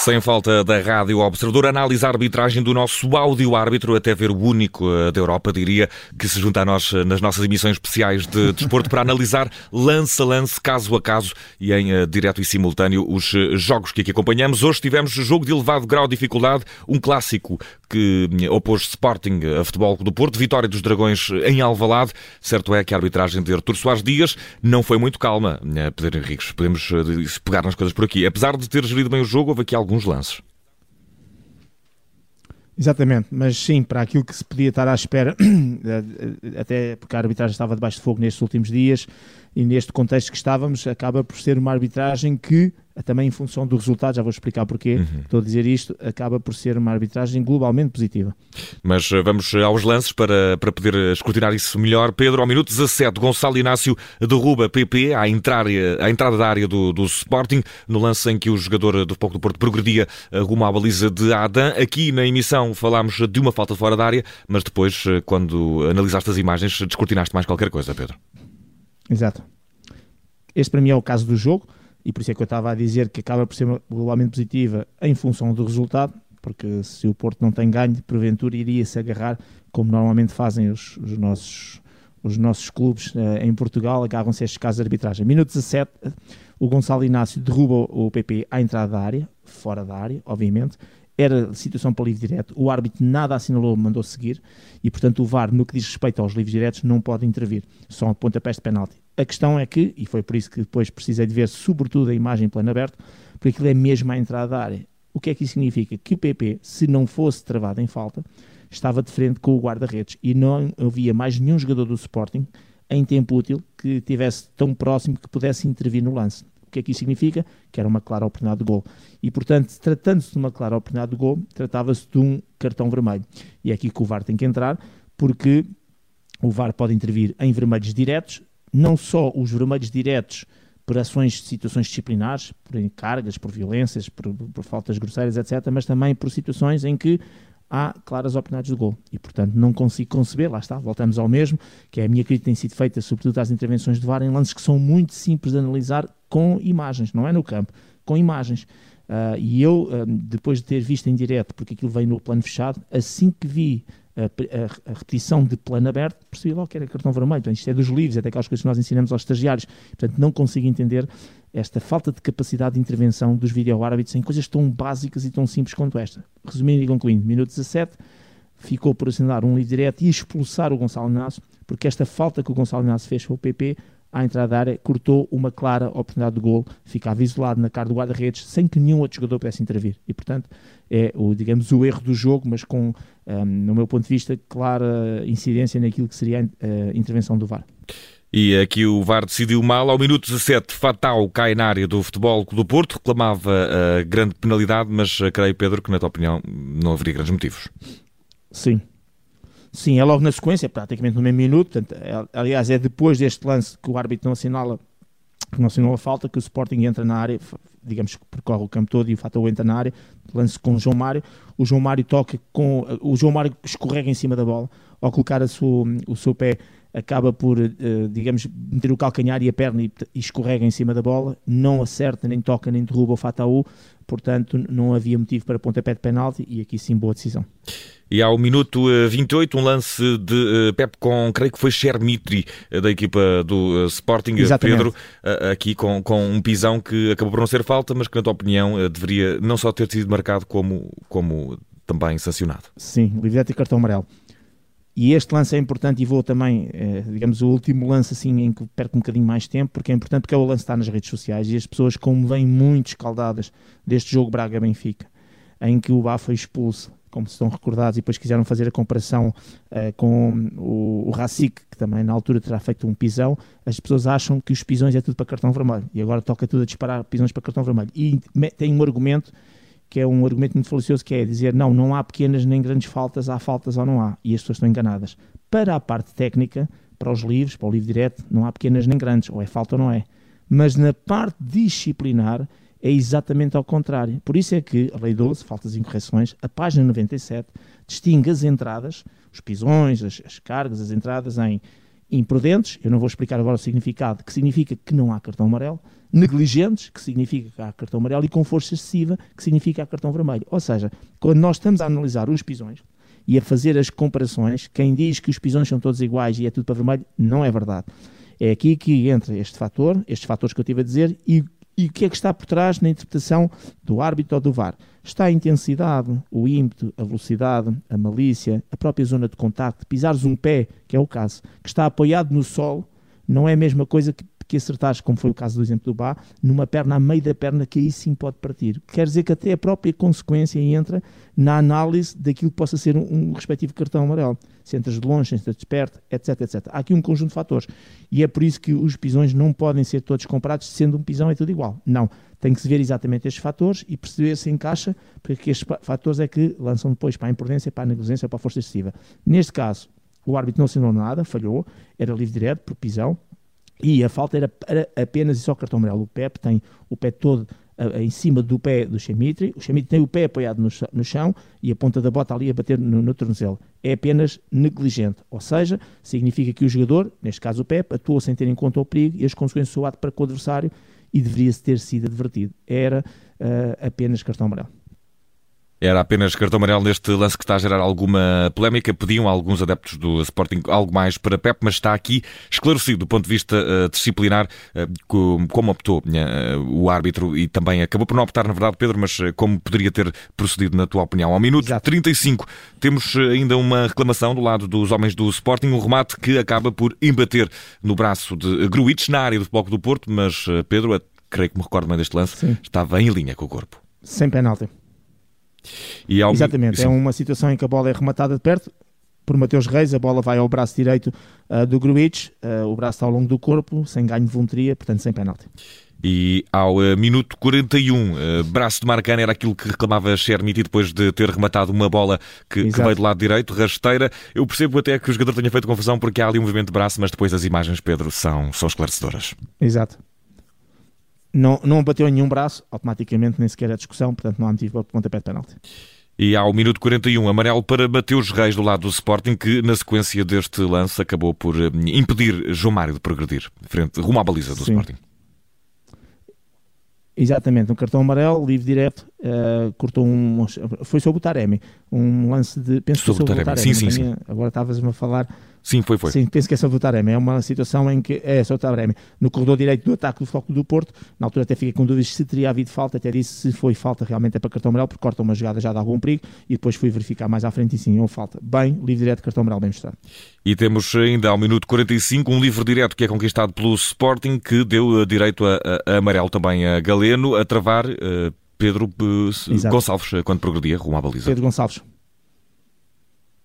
Sem falta da Rádio Observador, analisa a arbitragem do nosso áudio-árbitro, até ver o único eh, da Europa, diria, que se junta a nós eh, nas nossas emissões especiais de desporto para analisar lance a lance, caso a caso e em uh, direto e simultâneo os jogos que aqui acompanhamos. Hoje tivemos jogo de elevado grau de dificuldade, um clássico que opôs Sporting a Futebol do Porto, vitória dos Dragões em Alvalade. Certo é que a arbitragem de Artur Soares Dias não foi muito calma. Pedro Henriques, podemos pegar nas coisas por aqui. Apesar de ter gerido bem o jogo, houve aqui algum alguns lances. Exatamente, mas sim, para aquilo que se podia estar à espera, até porque a arbitragem estava debaixo de fogo nestes últimos dias e neste contexto que estávamos, acaba por ser uma arbitragem que também em função do resultado, já vou explicar porquê, uhum. estou a dizer isto, acaba por ser uma arbitragem globalmente positiva. Mas eh, vamos aos lances para, para poder escrutinar isso melhor. Pedro, ao minuto 17, Gonçalo Inácio derruba PP à, entrar, à entrada da área do, do Sporting, no lance em que o jogador do Pouco do Porto progredia rumo à baliza de Adam. Aqui na emissão falámos de uma falta fora da área, mas depois, eh, quando analisaste as imagens, descortinaste mais qualquer coisa, Pedro. Exato. Este para mim é o caso do jogo e por isso é que eu estava a dizer que acaba por ser globalmente positiva em função do resultado, porque se o Porto não tem ganho, porventura iria-se agarrar, como normalmente fazem os, os nossos, os nossos clubes eh, em Portugal, agarram-se a estes casos de arbitragem. Minuto 17, o Gonçalo Inácio derruba o PP à entrada da área, fora da área, obviamente, era situação para livre direto, o árbitro nada assinalou, mandou seguir, e portanto o VAR, no que diz respeito aos livros diretos, não pode intervir, só pontapés de penalti. A questão é que, e foi por isso que depois precisei de ver sobretudo a imagem em plano aberto, porque aquilo é mesmo à entrada da área. O que é que isso significa? Que o PP, se não fosse travado em falta, estava de frente com o guarda-redes e não havia mais nenhum jogador do Sporting em tempo útil que estivesse tão próximo que pudesse intervir no lance. O que é que isso significa? Que era uma clara oportunidade de gol. E, portanto, tratando-se de uma clara oportunidade de gol, tratava-se de um cartão vermelho. E é aqui que o VAR tem que entrar, porque o VAR pode intervir em vermelhos diretos, não só os vermelhos diretos por ações de situações disciplinares, por encargas, por violências, por, por, faltas grosseiras, etc., mas também por situações em que há claras oportunidades de gol. E, portanto, não consigo conceber, lá está, voltamos ao mesmo, que é a minha crítica tem sido feita, sobretudo às intervenções de VAR, em lances que são muito simples de analisar com imagens, não é no campo, com imagens. Uh, e eu, uh, depois de ter visto em direto, porque aquilo veio no plano fechado, assim que vi a, a, a, repetição de plano aberto, percebi logo que era cartão vermelho. Portanto, isto é dos livros, é daquelas coisas que nós ensinamos aos estagiários. Portanto, não consigo entender esta falta de capacidade de intervenção dos vídeo-árbitros em coisas tão básicas e tão simples quanto esta. Resumindo e concluindo, minuto 17, ficou por assinalar um livro direto e expulsar o Gonçalo Inácio, porque esta falta que o Gonçalo Inácio fez para o PP à entrada da área, cortou uma clara oportunidade de gol, ficava isolado na cara do guarda-redes, sem que nenhum outro jogador pudesse intervir. E, portanto, é, o, digamos, o erro do jogo, mas com, um, no meu ponto de vista, clara incidência naquilo que seria a intervenção do VAR. E aqui o VAR decidiu mal. Ao minuto 17, Fatal cai na área do Futebol do Porto, reclamava a grande penalidade, mas creio, Pedro, que na tua opinião não haveria grandes motivos. Sim, Sim, é logo na sequência, praticamente no mesmo minuto. Portanto, é, aliás, é depois deste lance que o árbitro não assinala, que não a falta, que o Sporting entra na área, digamos que percorre o campo todo e o Fatou entra na área, lance com o João Mário. O João Mário toca com. O João Mário escorrega em cima da bola, ao colocar a sua, o seu pé acaba por, uh, digamos, meter o calcanhar e a perna e, escorrega em cima da bola, não acerta, nem toca, nem derruba o Fataú, portanto não havia motivo para pontapé de penalti e aqui sim boa decisão. E ao minuto 28, eh, um lance de uh, Pep com, creio que foi Chermitri, da equipa do Sporting, Exatamente. Pedro, aqui com, com um pisão que acabou por não ser falta, mas que, na tua opinião, deveria não só ter sido marcado, como, como também sancionado. Sim, livre e cartão amarelo. E este lance é importante e vou também, digamos, o último lance assim em que perco um bocadinho mais tempo, porque é importante porque é o lance está nas redes sociais e as pessoas, como vêm muito escaldadas deste jogo Braga-Benfica, em que o Bá foi expulso como se estão recordados, e depois quiseram fazer a comparação uh, com o, o Racic, que também na altura terá feito um pisão, as pessoas acham que os pisões é tudo para cartão vermelho, e agora toca tudo a disparar pisões para cartão vermelho. E tem um argumento que é um argumento muito falicioso, que é dizer, não, não há pequenas nem grandes faltas, há faltas ou não há, e as pessoas estão enganadas. Para a parte técnica, para os livros, para o livro direto, não há pequenas nem grandes, ou é falta ou não é. Mas na parte disciplinar, é exatamente ao contrário. Por isso é que a Lei 12, faltas e incorreções, a página 97, distingue as entradas, os pisões, as, as cargas, as entradas em imprudentes, eu não vou explicar agora o significado, que significa que não há cartão amarelo, negligentes, que significa que há cartão amarelo, e com força excessiva, que significa que há cartão vermelho. Ou seja, quando nós estamos a analisar os pisões e a fazer as comparações, quem diz que os pisões são todos iguais e é tudo para vermelho, não é verdade. É aqui que entra este fator, estes fatores que eu tive a dizer, e, e o que é que está por trás na interpretação do árbitro ou do VAR? Está a intensidade, o ímpeto, a velocidade, a malícia, a própria zona de contacto, pisares um pé, que é o caso, que está apoiado no solo, não é a mesma coisa que que acertares, como foi o caso do exemplo do Bá, numa perna a meio da perna, que aí sim pode partir. Quer dizer que até a própria consequência entra na análise daquilo que possa ser um, um respectivo cartão amarelo. Se entras de longe, se entras de perto, etc, etc. Há aqui um conjunto de fatores. E é por isso que os pisões não podem ser todos comparados, sendo um pisão é tudo igual. Não. Tem que se ver exatamente estes fatores e perceber se encaixa, porque estes fatores é que lançam depois para a imprudência, para a negligência, para a força excessiva. Neste caso, o árbitro não assinou nada, falhou, era livre direto, por pisão, e a falta era, apenas e só cartão amarelo. O Pep tem o pé todo em cima do pé do Chemitri, o Chemitri tem o pé apoiado no, no chão e a ponta da bota ali a bater no, no tornozelo. É apenas negligente, ou seja, significa que o jogador, neste caso o Pep, atuou sem ter em conta o perigo e as consequências do ato para com o adversário e deveria-se ter sido advertido. Era uh, apenas cartão amarelo. Era apenas cartão amarelo neste lance que está a gerar alguma polémica. Pediam alguns adeptos do Sporting algo mais para Pep, mas está aqui esclarecido do ponto de vista uh, disciplinar uh, como optou uh, o árbitro e também acabou por não optar, na verdade, Pedro, mas como poderia ter procedido, na tua opinião. Ao minuto Exato. 35, temos ainda uma reclamação do lado dos homens do Sporting, um remate que acaba por embater no braço de Gruitch na área do Bloco do Porto, mas Pedro, creio que me recordo bem deste lance, Sim. estava em linha com o corpo. Sem penalti. Ao... Exatamente, Sim. é uma situação em que a bola é rematada de perto por Mateus Reis, a bola vai ao braço direito uh, do Gruitch, uh, o braço está ao longo do corpo, sem ganho de voluntaria, portanto sem penalti. E ao uh, minuto 41, uh, braço de Marcano era aquilo que reclamava Chermiti depois de ter rematado uma bola que, que, veio do lado direito, rasteira. Eu percebo até que o jogador tenha feito confusão porque há ali um movimento de braço, mas depois as imagens, Pedro, são, são esclarecedoras. Exato não, não bateu em nenhum braço, automaticamente nem sequer a discussão, portanto não há motivo para pontapé de penalti. E ao minuto 41, amarelo para Mateus Reis do lado do Sporting, que na sequência deste lance acabou por eh, impedir João Mário de progredir, frente, rumo à baliza do Sim. Sporting. Exatamente, um cartão amarelo, livre direto, uh, cortou um. Foi sobre o Taremi, um lance de. Penso sobre, sobre o Taremi. Sim, sim, sim. Agora estavas-me a falar Sim, foi, foi. Sim, penso que é sobre o Taremi. É uma situação em que é sobre o Taremi. No corredor direito do ataque do Foco do Porto, na altura até fiquei com dúvidas se teria havido falta, até disse se foi falta realmente é para cartão amarelo, porque corta uma jogada já dá algum perigo, e depois fui verificar mais à frente e sim, houve falta. Bem, livre direto, cartão amarelo bem mostrado. E temos ainda ao minuto 45 um livre direto que é conquistado pelo Sporting, que deu direito a, a, a amarelo também a Galeno, a travar uh, Pedro uh, Gonçalves, quando progredia rumo à baliza. Pedro Gonçalves.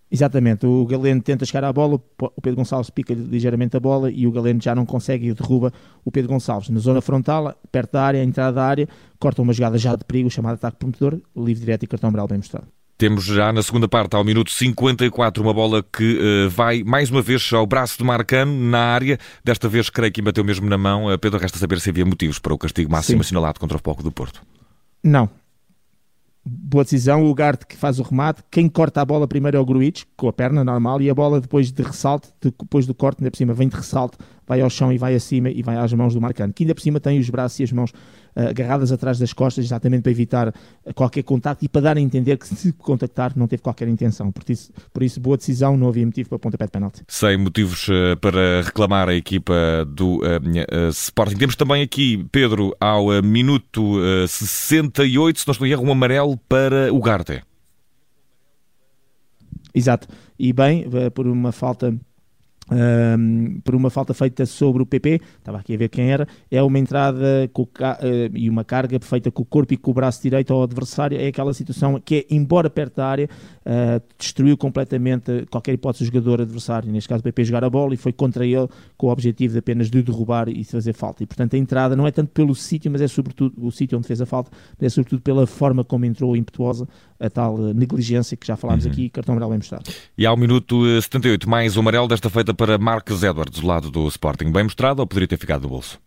Exatamente, o Galeno tenta chegar à bola, o Pedro Gonçalves pica ligeiramente a bola e o Galeno já não consegue e derruba o Pedro Gonçalves. Na zona frontal, perto da área, entrada da área, corta uma jogada já de perigo, chamada ataque prometedor, livre direto e cartão amarelo bem mostrado. Temos já na segunda parte, ao minuto 54, uma bola que uh, vai mais uma vez ao braço de Marcano na área. Desta vez, creio que bateu mesmo na mão. Uh, Pedro, resta saber se havia motivos para o castigo máximo Sim. assinalado contra o Foco do Porto. Não, boa decisão, o Garte que faz o remate, quem corta a bola primeiro é o Gruitch, com a perna normal, e a bola depois de ressalto, depois do corte, ainda por cima, vem de ressalto, vai ao chão e vai acima e vai às mãos do Marcano, que ainda por cima tem os braços e as mãos uh, agarradas atrás das costas, exatamente para evitar uh, qualquer contacto e para dar a entender que se contactar não teve qualquer intenção. Por isso, por isso boa decisão, não havia motivo para pontapé de penalti. Sem motivos uh, para reclamar a equipa do Sporting. Temos também aqui, Pedro, ao minuto 68, se não estou em erro, um amarelo para o Garte. Exato. E bem, por uma falta um, por uma falta feita sobre o PP, estava aqui a ver quem era, é uma entrada uh, e uma carga feita com o corpo e com o braço direito ao adversário. É aquela situação que é, embora perto da área, uh, destruiu completamente qualquer hipótese do jogador adversário. Neste caso, o PP jogar a bola e foi contra ele com o objetivo de apenas de derrubar e fazer falta. E portanto, a entrada não é tanto pelo sítio, mas é sobretudo o sítio onde fez a falta, mas é sobretudo pela forma como entrou impetuosa, a tal uh, negligência que já falámos uhum. aqui, cartão amarelo bem mostrado. E ao minuto 78, mais o amarelo desta feita para Marcos Edwards, do lado do Sporting. Bem mostrado ou poderia ter ficado no bolso?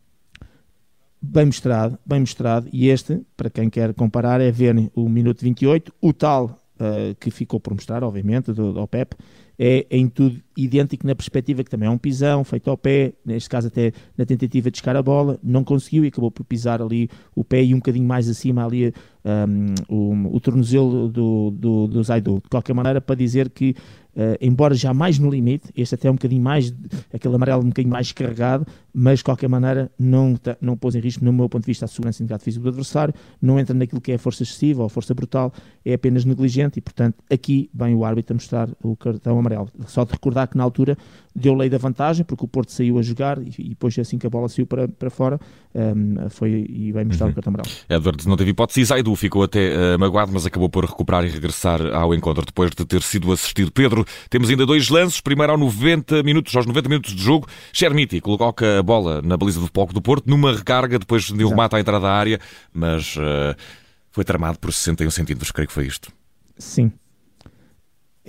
Bem mostrado, bem mostrado. E este, para quem quer comparar, é ver o minuto 28, o tal uh, que ficou por mostrar, obviamente, do, do Pep, é, em tudo idêntico na perspectiva que também é um pisão feito ao pé, neste caso até na tentativa de chegar a bola, não conseguiu e acabou por pisar ali o pé e um bocadinho mais acima ali um, o, o tornozelo do, do, do Zaidu. De qualquer maneira, para dizer que Uh, embora já mais no limite, este até é um bocadinho mais, aquele amarelo um bocadinho mais carregado, mas de qualquer maneira não, não pôs em risco, no meu ponto de vista, a segurança integridade física do adversário, não entra naquilo que é força excessiva ou força brutal, é apenas negligente e, portanto, aqui vem o árbitro a mostrar o cartão amarelo. Só de recordar que na altura deu lei da vantagem, porque o Porto saiu a jogar e, e depois assim que a bola saiu para, para fora, um, foi e vai mostrar uhum. o cartão amarelo. Edwards não teve hipótese e Zaidu ficou até uh, magoado, mas acabou por recuperar e regressar ao encontro depois de ter sido assistido. Pedro, temos ainda dois lances, primeiro aos 90 minutos, aos 90 minutos de jogo, Chermiti coloca a bola na baliza do Palco do Porto, numa recarga, depois de um remate à entrada da área, mas uh, foi tramado por 61 centímetros, creio que foi isto. Sim,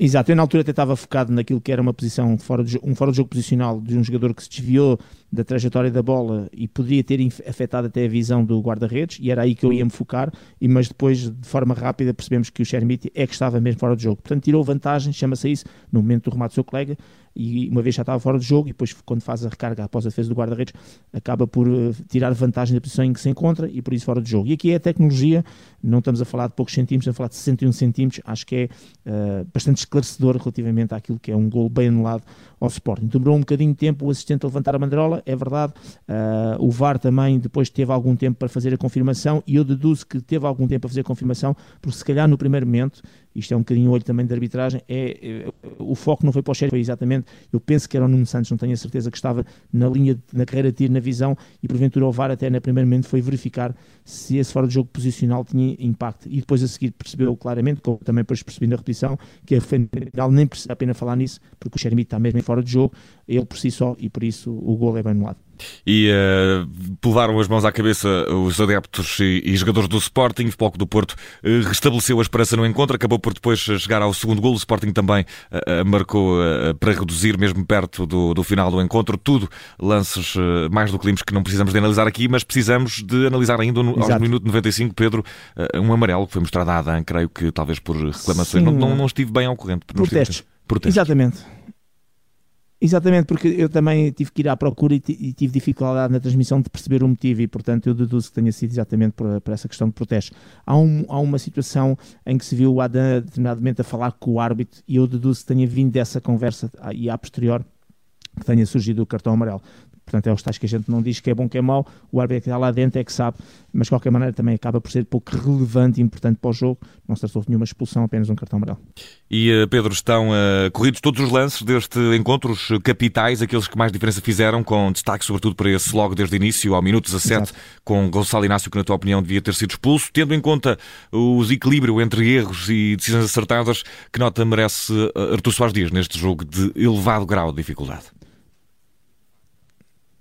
Exato, eu na altura até estava focado naquilo que era uma posição fora de, um fora de jogo posicional de um jogador que se desviou da trajetória da bola e podia ter afetado até a visão do guarda-redes, e era aí que eu ia me focar, e, mas depois, de forma rápida, percebemos que o Chermiti é que estava mesmo fora de jogo. Portanto, tirou vantagem, chama-se isso, no momento do remate do seu colega, e uma vez já estava fora de jogo, e depois, quando faz a recarga após a defesa do guarda-redes, acaba por uh, tirar vantagem da posição em que se encontra e por isso fora de jogo. E aqui é a tecnologia, não estamos a falar de poucos centímetros, estamos a falar de 61 centímetros, acho que é uh, bastante esclarecedor relativamente àquilo que é um gol bem anulado ao Sporting. Demorou um bocadinho de tempo o assistente a levantar a banderola, é verdade, uh, o VAR também depois teve algum tempo para fazer a confirmação, e eu deduzo que teve algum tempo para fazer a confirmação, porque se calhar no primeiro momento isto é um bocadinho olho também de arbitragem, é, é, o foco não foi para o Xerife, foi exatamente, eu penso que era o Nuno Santos, não tenho a certeza que estava na linha, na carreira de tiro, na visão, e porventura o VAR até no primeiro momento foi verificar se esse fora de jogo posicional tinha impacto, e depois a seguir percebeu claramente, como também depois percebi na repetição, que a final nem precisa a pena falar nisso, porque o Xermite está mesmo fora de jogo, ele por si só, e por isso o gol é bem anulado. E uh, levaram as mãos à cabeça os adeptos e, e jogadores do Sporting. O Foco do Porto uh, restabeleceu a esperança no encontro, acabou por depois chegar ao segundo gol. O Sporting também uh, marcou para reduzir, mesmo perto do, do, final do encontro. Tudo lances mais do que limpos que não precisamos de analisar aqui, mas precisamos de analisar ainda no, aos minuto 95, Pedro, um amarelo que foi mostrado à Adam, creio que talvez por reclamações. Não, não, não, estive bem ao corrente. Protestos. Exatamente. Exatamente, porque eu também tive que ir à procura e, e, tive dificuldade na transmissão de perceber o motivo e, portanto, eu deduzo que tenha sido exatamente por, por essa questão de protesto. Há, um, há, uma situação em que se viu o Adam determinadamente a falar com o árbitro e eu deduzo que tenha vindo dessa conversa e, a posterior, que tenha surgido o cartão amarelo. Portanto, é os tais que a gente não diz que é bom que é mau, o árbitro que está lá dentro é que sabe, mas de qualquer maneira também acaba por ser pouco relevante e importante para o jogo. Não se tratou de nenhuma expulsão, apenas um cartão amarelo. E uh, Pedro, estão uh, corridos todos os lances deste encontro, os capitais, aqueles que mais diferença fizeram, com destaque sobretudo para esse logo desde o início, ao minuto 17, Exato. com Gonçalo Inácio, que na tua opinião devia ter sido expulso, tendo em conta o equilíbrio entre erros e decisões acertadas, que nota merece uh, Artur Soares Dias neste jogo de elevado grau de dificuldade?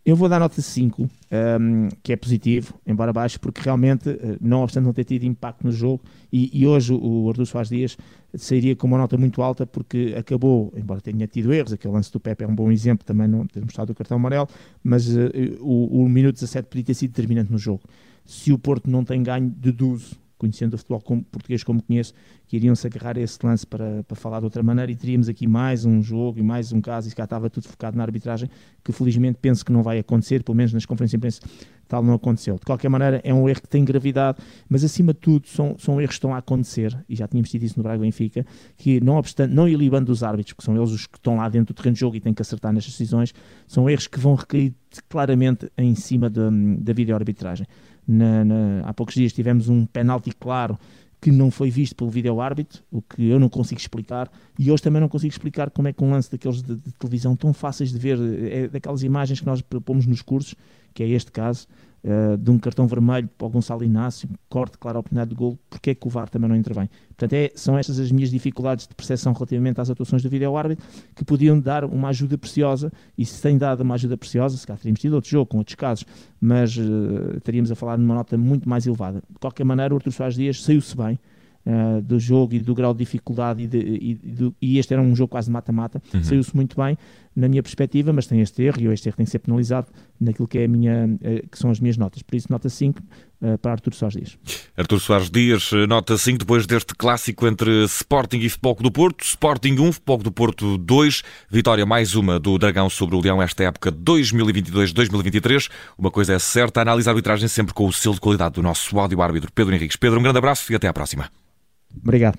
Eu vou dar nota 5, um, que é positivo, embora baixo, porque realmente, eh, não obstante não ter tido impacto no jogo, e, e hoje o Artur Soares Dias sairia com uma nota muito alta, porque acabou, embora tenha tido erros, aquele lance do Pepe é um bom exemplo, também não ter mostrado o cartão amarelo, mas uh, o, o minuto 17 podia ter sido determinante no jogo. Se o Porto não tem ganho, deduzo conhecendo o futebol como, português como conheço, que iriam-se agarrar a esse lance para, para falar de outra maneira e teríamos aqui mais um jogo e mais um caso e cá estava tudo focado na arbitragem, que felizmente penso que não vai acontecer, pelo menos nas conferências de imprensa tal não aconteceu. De qualquer maneira, é um erro que tem gravidade, mas acima de tudo são, são erros que estão a acontecer, e já tínhamos tido isso no Braga Benfica, que não obstante, não ilibando os árbitros, porque são eles os que estão lá dentro do terreno de jogo e têm que acertar nestas decisões, são erros que vão recair claramente em cima da, da vídeo-arbitragem. Na, na, há poucos dias tivemos um penalti claro que não foi visto pelo vídeo-árbitro, o que eu não consigo explicar, e hoje também não consigo explicar como é que um lance daqueles de, de televisão tão fáceis de ver, é daquelas imagens que nós propomos nos cursos, que é este caso, uh, de um cartão vermelho para o Gonçalo Inácio, corte, claro, a oportunidade de gol, porque é que o VAR também não intervém? Portanto, é, são estas as minhas dificuldades de percepção relativamente às atuações do vídeo-árbitro, que podiam dar uma ajuda preciosa, e se tem dado uma ajuda preciosa, se calhar teríamos tido outro jogo com outros casos, mas uh, estaríamos a falar numa nota muito mais elevada. De qualquer maneira, o Artur Soares Dias saiu-se bem, uh, do jogo e do grau de dificuldade, e, de, e, do, e este era um jogo quase mata-mata, uhum. saiu-se muito bem na minha perspectiva, mas tem este erro e este erro tem que ser penalizado naquilo que, é a minha, uh, que são as minhas notas. Por isso, nota 5, para Artur Soares Dias. Artur Soares Dias, nota 5, depois deste clássico entre Sporting e Futebol do Porto. Sporting 1, Futebol do Porto 2. Vitória mais uma do Dragão sobre o Leão esta época 2022-2023. Uma coisa é certa, a análise arbitragem sempre com o selo de qualidade do nosso áudio árbitro Pedro Henriques. Pedro, um grande abraço e até à próxima. Obrigado.